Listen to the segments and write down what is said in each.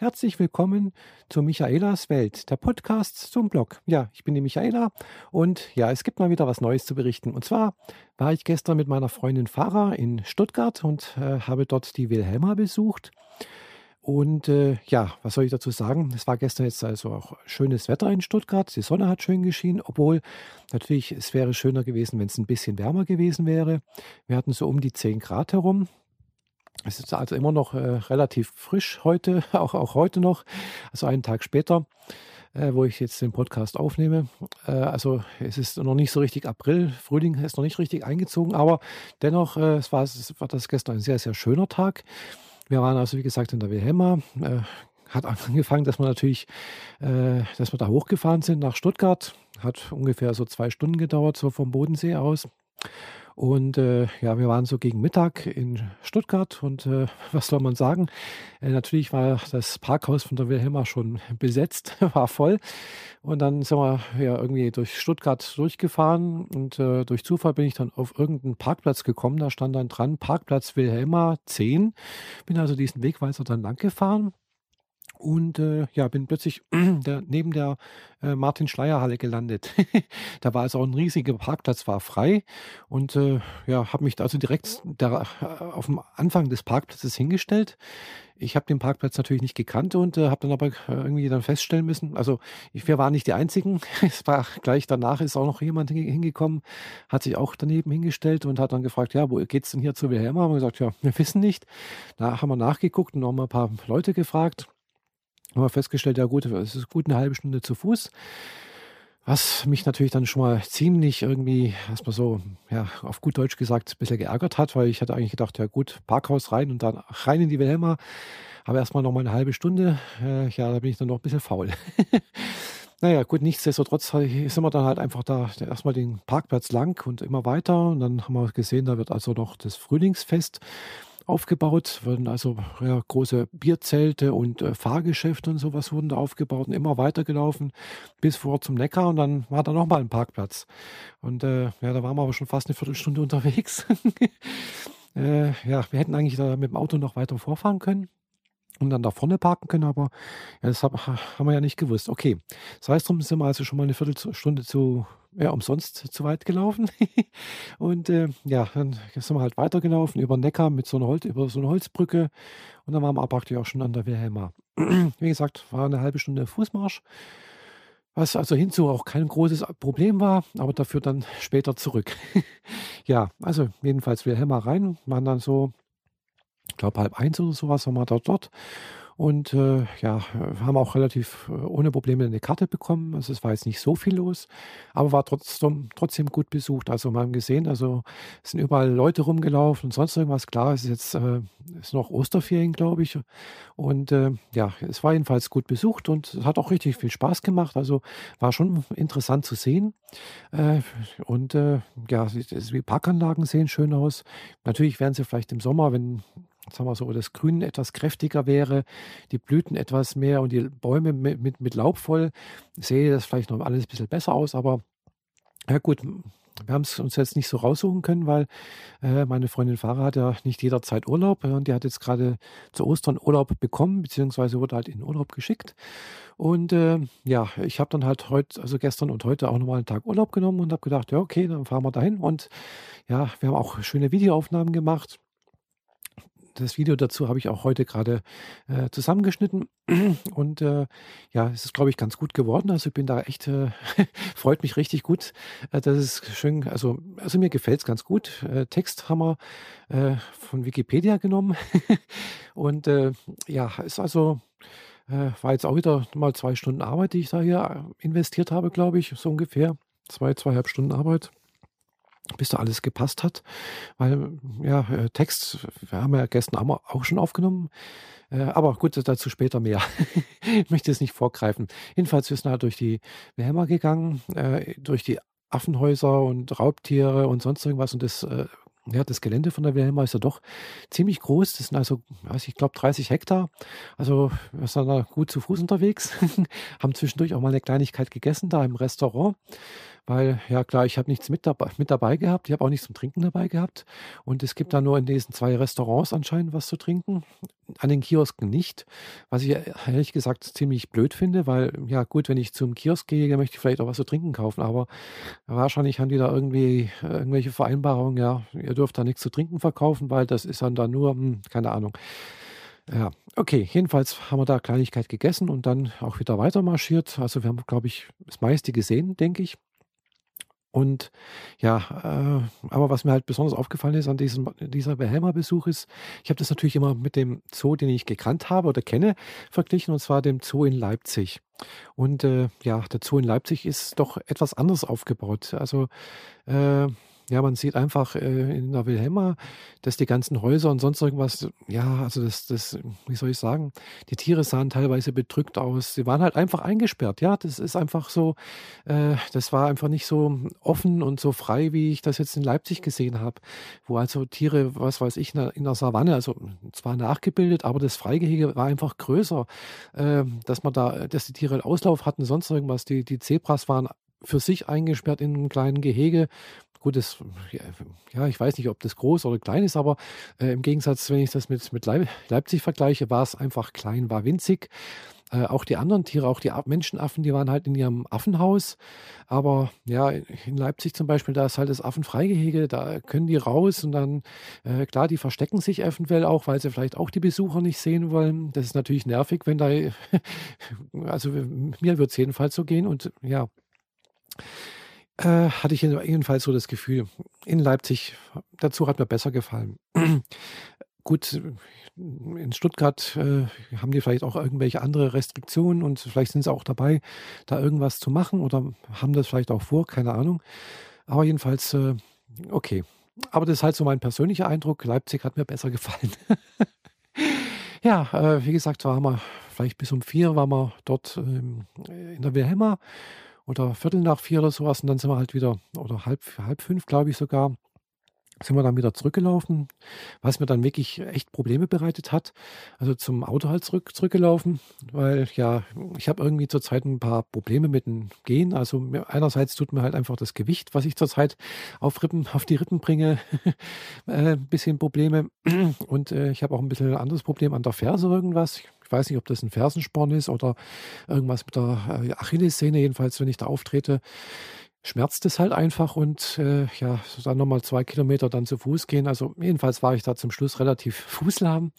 Herzlich willkommen zu Michaelas Welt, der Podcast zum Blog. Ja, ich bin die Michaela und ja, es gibt mal wieder was Neues zu berichten. Und zwar war ich gestern mit meiner Freundin Farah in Stuttgart und äh, habe dort die Wilhelma besucht. Und äh, ja, was soll ich dazu sagen? Es war gestern jetzt also auch schönes Wetter in Stuttgart. Die Sonne hat schön geschienen, obwohl natürlich es wäre schöner gewesen, wenn es ein bisschen wärmer gewesen wäre. Wir hatten so um die 10 Grad herum. Es ist also immer noch äh, relativ frisch heute, auch, auch heute noch, also einen Tag später, äh, wo ich jetzt den Podcast aufnehme. Äh, also es ist noch nicht so richtig April, Frühling ist noch nicht richtig eingezogen, aber dennoch äh, es war, es war das gestern ein sehr, sehr schöner Tag. Wir waren also, wie gesagt, in der Wilhelma. Äh, hat angefangen, dass wir natürlich, äh, dass wir da hochgefahren sind nach Stuttgart. Hat ungefähr so zwei Stunden gedauert, so vom Bodensee aus. Und äh, ja, wir waren so gegen Mittag in Stuttgart und äh, was soll man sagen? Äh, natürlich war das Parkhaus von der Wilhelma schon besetzt, war voll. Und dann sind wir ja irgendwie durch Stuttgart durchgefahren und äh, durch Zufall bin ich dann auf irgendeinen Parkplatz gekommen. Da stand dann dran Parkplatz Wilhelma 10. Bin also diesen Wegweiser dann lang gefahren und äh, ja, bin plötzlich der, neben der äh, Martin-Schleier-Halle gelandet. da war also auch ein riesiger Parkplatz, war frei. Und äh, ja, habe mich also direkt da, äh, auf dem Anfang des Parkplatzes hingestellt. Ich habe den Parkplatz natürlich nicht gekannt und äh, habe dann aber äh, irgendwie dann feststellen müssen, also ich, wir waren nicht die Einzigen. es war gleich danach ist auch noch jemand hingekommen, hat sich auch daneben hingestellt und hat dann gefragt, ja, wo geht's denn hier zu Wilhelma? Haben wir gesagt, ja, wir wissen nicht. Da haben wir nachgeguckt und noch mal ein paar Leute gefragt haben wir festgestellt, ja gut, es ist gut eine halbe Stunde zu Fuß. Was mich natürlich dann schon mal ziemlich irgendwie, erstmal so, ja, auf gut Deutsch gesagt, ein bisschen geärgert hat, weil ich hatte eigentlich gedacht, ja gut, Parkhaus rein und dann rein in die Wilhelma. Aber erstmal noch mal eine halbe Stunde. Äh, ja, da bin ich dann noch ein bisschen faul. naja, gut, nichtsdestotrotz sind wir dann halt einfach da erstmal den Parkplatz lang und immer weiter. Und dann haben wir gesehen, da wird also noch das Frühlingsfest aufgebaut, wurden also ja, große Bierzelte und äh, Fahrgeschäfte und sowas wurden da aufgebaut und immer weitergelaufen bis vor zum Neckar und dann war da nochmal ein Parkplatz. Und äh, ja, da waren wir aber schon fast eine Viertelstunde unterwegs. äh, ja, wir hätten eigentlich da mit dem Auto noch weiter vorfahren können und dann da vorne parken können, aber ja, das hab, haben wir ja nicht gewusst. Okay, das heißt, drum sind wir also schon mal eine Viertelstunde zu, ja, umsonst zu weit gelaufen. und äh, ja, dann sind wir halt weitergelaufen über Neckar mit so einer Holz, über so eine Holzbrücke und dann waren wir praktisch auch schon an der Wilhelma. Wie gesagt, war eine halbe Stunde Fußmarsch, was also hinzu auch kein großes Problem war, aber dafür dann später zurück. ja, also jedenfalls Wilhelma rein, waren dann so ich glaube halb eins oder sowas waren wir dort dort. Und äh, ja, haben auch relativ äh, ohne Probleme eine Karte bekommen. Also es war jetzt nicht so viel los, aber war trotzdem, trotzdem gut besucht. Also wir haben gesehen, also es sind überall Leute rumgelaufen und sonst irgendwas. Klar, es ist jetzt äh, ist noch Osterferien, glaube ich. Und äh, ja, es war jedenfalls gut besucht und es hat auch richtig viel Spaß gemacht. Also war schon interessant zu sehen. Äh, und äh, ja, die Parkanlagen sehen schön aus. Natürlich werden sie vielleicht im Sommer, wenn sagen wir so, das Grün etwas kräftiger wäre, die Blüten etwas mehr und die Bäume mit, mit, mit Laub voll, sehe das vielleicht noch alles ein bisschen besser aus, aber ja gut, wir haben es uns jetzt nicht so raussuchen können, weil äh, meine Freundin Farah hat ja nicht jederzeit Urlaub und die hat jetzt gerade zu Ostern Urlaub bekommen, beziehungsweise wurde halt in Urlaub geschickt. Und äh, ja, ich habe dann halt heute, also gestern und heute auch nochmal einen Tag Urlaub genommen und habe gedacht, ja, okay, dann fahren wir dahin. Und ja, wir haben auch schöne Videoaufnahmen gemacht das Video dazu habe ich auch heute gerade äh, zusammengeschnitten. Und äh, ja, es ist, glaube ich, ganz gut geworden. Also ich bin da echt, äh, freut mich richtig gut. Äh, das ist schön, also, also mir gefällt es ganz gut. Äh, Text haben wir äh, von Wikipedia genommen. Und äh, ja, ist also, war jetzt auch wieder mal zwei Stunden Arbeit, die ich da hier investiert habe, glaube ich, so ungefähr. Zwei, zweieinhalb Stunden Arbeit bis da alles gepasst hat. Weil, ja, äh, Text, wir haben ja gestern auch schon aufgenommen. Äh, aber gut, dazu später mehr. ich möchte es nicht vorgreifen. Jedenfalls, wir sind halt durch die Wilhelma gegangen, äh, durch die Affenhäuser und Raubtiere und sonst irgendwas. Und das, ja, das Gelände von der Wilhelma ist ja doch ziemlich groß. Das sind also, ich glaube, 30 Hektar. Also wir sind da gut zu Fuß unterwegs. Haben zwischendurch auch mal eine Kleinigkeit gegessen da im Restaurant weil ja klar, ich habe nichts mit dabei, mit dabei gehabt, ich habe auch nichts zum Trinken dabei gehabt und es gibt da nur in diesen zwei Restaurants anscheinend was zu trinken, an den Kiosken nicht, was ich ehrlich gesagt ziemlich blöd finde, weil ja gut, wenn ich zum Kiosk gehe, möchte ich vielleicht auch was zu trinken kaufen, aber wahrscheinlich haben die da irgendwie irgendwelche Vereinbarungen, ja, ihr dürft da nichts zu trinken verkaufen, weil das ist dann da nur, hm, keine Ahnung. Ja, okay. Jedenfalls haben wir da Kleinigkeit gegessen und dann auch wieder weiter marschiert. Also wir haben, glaube ich, das meiste gesehen, denke ich. Und ja, äh, aber was mir halt besonders aufgefallen ist an diesem dieser Behelmer-Besuch ist, ich habe das natürlich immer mit dem Zoo, den ich gekannt habe oder kenne, verglichen, und zwar dem Zoo in Leipzig. Und äh, ja, der Zoo in Leipzig ist doch etwas anders aufgebaut. Also äh, ja, man sieht einfach äh, in der Wilhelma, dass die ganzen Häuser und sonst irgendwas, ja, also das, das, wie soll ich sagen, die Tiere sahen teilweise bedrückt aus. Sie waren halt einfach eingesperrt. Ja, das ist einfach so, äh, das war einfach nicht so offen und so frei, wie ich das jetzt in Leipzig gesehen habe, wo also Tiere, was weiß ich, in der Savanne, also zwar nachgebildet, aber das Freigehege war einfach größer, äh, dass man da, dass die Tiere Auslauf hatten, sonst irgendwas. Die, die Zebras waren für sich eingesperrt in einem kleinen Gehege Gut, das, ja, ich weiß nicht, ob das groß oder klein ist, aber äh, im Gegensatz, wenn ich das mit, mit Leipzig vergleiche, war es einfach klein, war winzig. Äh, auch die anderen Tiere, auch die Menschenaffen, die waren halt in ihrem Affenhaus. Aber ja, in Leipzig zum Beispiel, da ist halt das Affenfreigehege, da können die raus und dann, äh, klar, die verstecken sich eventuell auch, weil sie vielleicht auch die Besucher nicht sehen wollen. Das ist natürlich nervig, wenn da, also mir wird es jedenfalls so gehen und ja. Äh, hatte ich jedenfalls so das Gefühl. In Leipzig, dazu hat mir besser gefallen. Gut, in Stuttgart äh, haben die vielleicht auch irgendwelche andere Restriktionen und vielleicht sind sie auch dabei, da irgendwas zu machen oder haben das vielleicht auch vor, keine Ahnung. Aber jedenfalls, äh, okay. Aber das ist halt so mein persönlicher Eindruck. Leipzig hat mir besser gefallen. ja, äh, wie gesagt, waren wir vielleicht bis um vier waren wir dort ähm, in der Wilhelma oder Viertel nach vier oder sowas. Und dann sind wir halt wieder, oder halb, halb fünf, glaube ich sogar, sind wir dann wieder zurückgelaufen, was mir dann wirklich echt Probleme bereitet hat. Also zum Auto halt zurück, zurückgelaufen, weil ja, ich habe irgendwie zurzeit ein paar Probleme mit dem Gehen. Also einerseits tut mir halt einfach das Gewicht, was ich zurzeit auf Rippen, auf die Rippen bringe, äh, ein bisschen Probleme. Und äh, ich habe auch ein bisschen anderes Problem an der Ferse irgendwas. Ich weiß nicht, ob das ein Fersensporn ist oder irgendwas mit der äh, Achillessehne. Jedenfalls, wenn ich da auftrete, schmerzt es halt einfach und äh, ja, dann nochmal zwei Kilometer dann zu Fuß gehen. Also jedenfalls war ich da zum Schluss relativ fußlahm.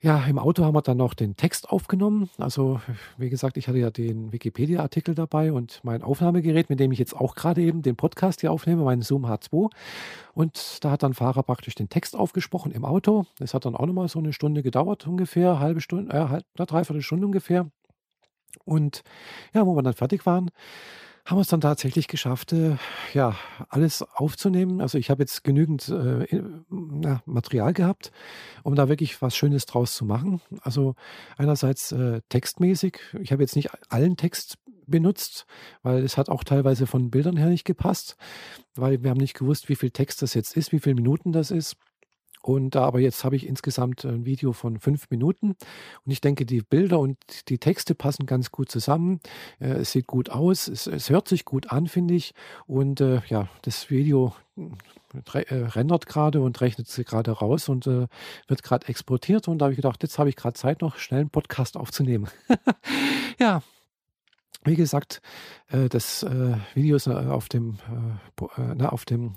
Ja, im Auto haben wir dann noch den Text aufgenommen. Also, wie gesagt, ich hatte ja den Wikipedia-Artikel dabei und mein Aufnahmegerät, mit dem ich jetzt auch gerade eben den Podcast hier aufnehme, meinen Zoom H2. Und da hat dann Fahrer praktisch den Text aufgesprochen im Auto. Das hat dann auch nochmal so eine Stunde gedauert, ungefähr, halbe Stunde, äh, halb, dreiviertel Stunde ungefähr. Und ja, wo wir dann fertig waren, haben wir es dann tatsächlich geschafft, äh, ja, alles aufzunehmen. Also ich habe jetzt genügend äh, na, Material gehabt, um da wirklich was Schönes draus zu machen. Also einerseits äh, textmäßig. Ich habe jetzt nicht allen Text benutzt, weil es hat auch teilweise von Bildern her nicht gepasst, weil wir haben nicht gewusst, wie viel Text das jetzt ist, wie viele Minuten das ist. Und aber jetzt habe ich insgesamt ein Video von fünf Minuten. Und ich denke, die Bilder und die Texte passen ganz gut zusammen. Äh, es sieht gut aus. Es, es hört sich gut an, finde ich. Und äh, ja, das Video rendert gerade und rechnet sie gerade raus und äh, wird gerade exportiert. Und da habe ich gedacht, jetzt habe ich gerade Zeit, noch schnell einen Podcast aufzunehmen. ja, wie gesagt, äh, das äh, Video ist auf dem, dem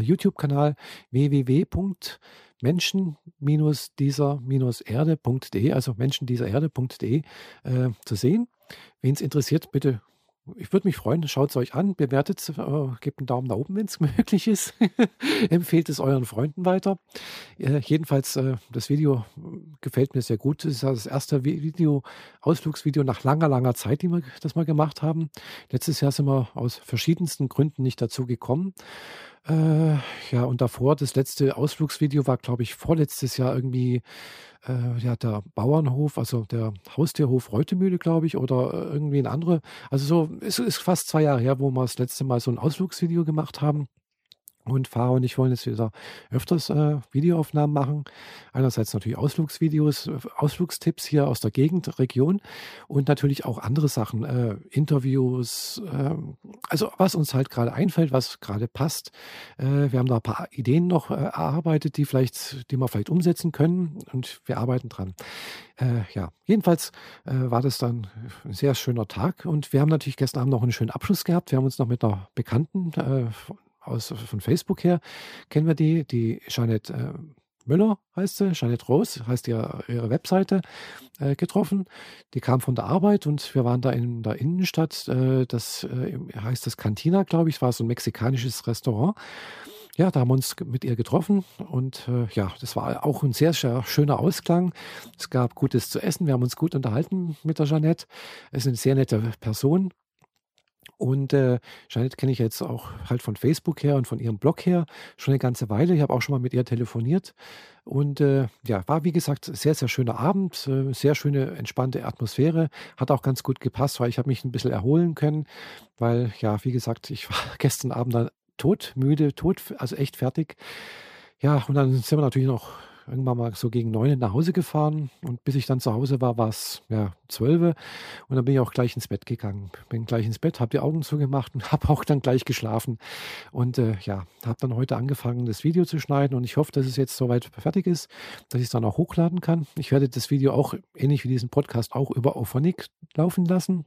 YouTube-Kanal www.menschen-dieser-erde.de, also menschendiesererde.de zu sehen. Wen es interessiert, bitte ich würde mich freuen, schaut es euch an, bewertet es, äh, gebt einen Daumen nach oben, wenn es möglich ist. Empfehlt es euren Freunden weiter. Äh, jedenfalls, äh, das Video gefällt mir sehr gut. Es ist das erste Video, Ausflugsvideo nach langer, langer Zeit, die wir das mal gemacht haben. Letztes Jahr sind wir aus verschiedensten Gründen nicht dazu gekommen. Äh, ja, und davor, das letzte Ausflugsvideo war, glaube ich, vorletztes Jahr irgendwie äh, ja, der Bauernhof, also der Haustierhof Reutemühle, glaube ich, oder äh, irgendwie ein anderer. Also so, es ist fast zwei Jahre her, wo wir das letzte Mal so ein Ausflugsvideo gemacht haben. Und Fahrer und ich wollen jetzt wieder öfters äh, Videoaufnahmen machen. Einerseits natürlich Ausflugsvideos, äh, Ausflugstipps hier aus der Gegend, Region und natürlich auch andere Sachen, äh, Interviews, äh, also was uns halt gerade einfällt, was gerade passt. Äh, wir haben da ein paar Ideen noch äh, erarbeitet, die vielleicht, die wir vielleicht umsetzen können und wir arbeiten dran. ja, jedenfalls war das dann ein sehr schöner Tag und wir haben natürlich gestern Abend noch einen schönen Abschluss gehabt. Wir haben uns noch mit einer Bekannten aus, von Facebook her kennen wir die, die Jeanette äh, Müller heißt sie, Jeanette Rose heißt ihr, ihre Webseite, äh, getroffen. Die kam von der Arbeit und wir waren da in der Innenstadt. Äh, das äh, heißt das Cantina, glaube ich, war so ein mexikanisches Restaurant. Ja, da haben wir uns mit ihr getroffen und äh, ja, das war auch ein sehr, sehr schöner Ausklang. Es gab Gutes zu essen, wir haben uns gut unterhalten mit der Jeanette. Es ist eine sehr nette Person und äh, Janet kenne ich jetzt auch halt von Facebook her und von ihrem Blog her schon eine ganze Weile. Ich habe auch schon mal mit ihr telefoniert. Und äh, ja, war wie gesagt sehr, sehr schöner Abend, äh, sehr schöne, entspannte Atmosphäre. Hat auch ganz gut gepasst, weil ich habe mich ein bisschen erholen können, weil ja, wie gesagt, ich war gestern Abend dann todmüde, tot, also echt fertig. Ja, und dann sind wir natürlich noch irgendwann mal so gegen neun nach Hause gefahren und bis ich dann zu Hause war, war es ja zwölf und dann bin ich auch gleich ins Bett gegangen. Bin gleich ins Bett, habe die Augen zugemacht und habe auch dann gleich geschlafen und äh, ja, habe dann heute angefangen, das Video zu schneiden und ich hoffe, dass es jetzt soweit fertig ist, dass ich es dann auch hochladen kann. Ich werde das Video auch ähnlich wie diesen Podcast auch über Auphonic laufen lassen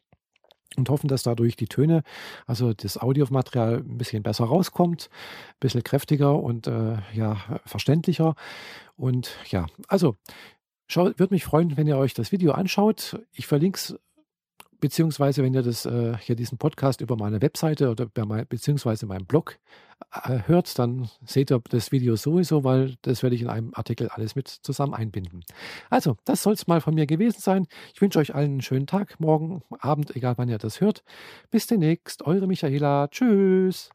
und hoffen, dass dadurch die Töne, also das Audiomaterial ein bisschen besser rauskommt, ein bisschen kräftiger und äh, ja, verständlicher. Und ja, also würde mich freuen, wenn ihr euch das Video anschaut. Ich verlinke es beziehungsweise wenn ihr das äh, hier diesen Podcast über meine Webseite oder mein, beziehungsweise meinem Blog äh, hört, dann seht ihr das Video sowieso, weil das werde ich in einem Artikel alles mit zusammen einbinden. Also, das soll es mal von mir gewesen sein. Ich wünsche euch allen einen schönen Tag, morgen, Abend, egal wann ihr das hört. Bis demnächst, eure Michaela. Tschüss.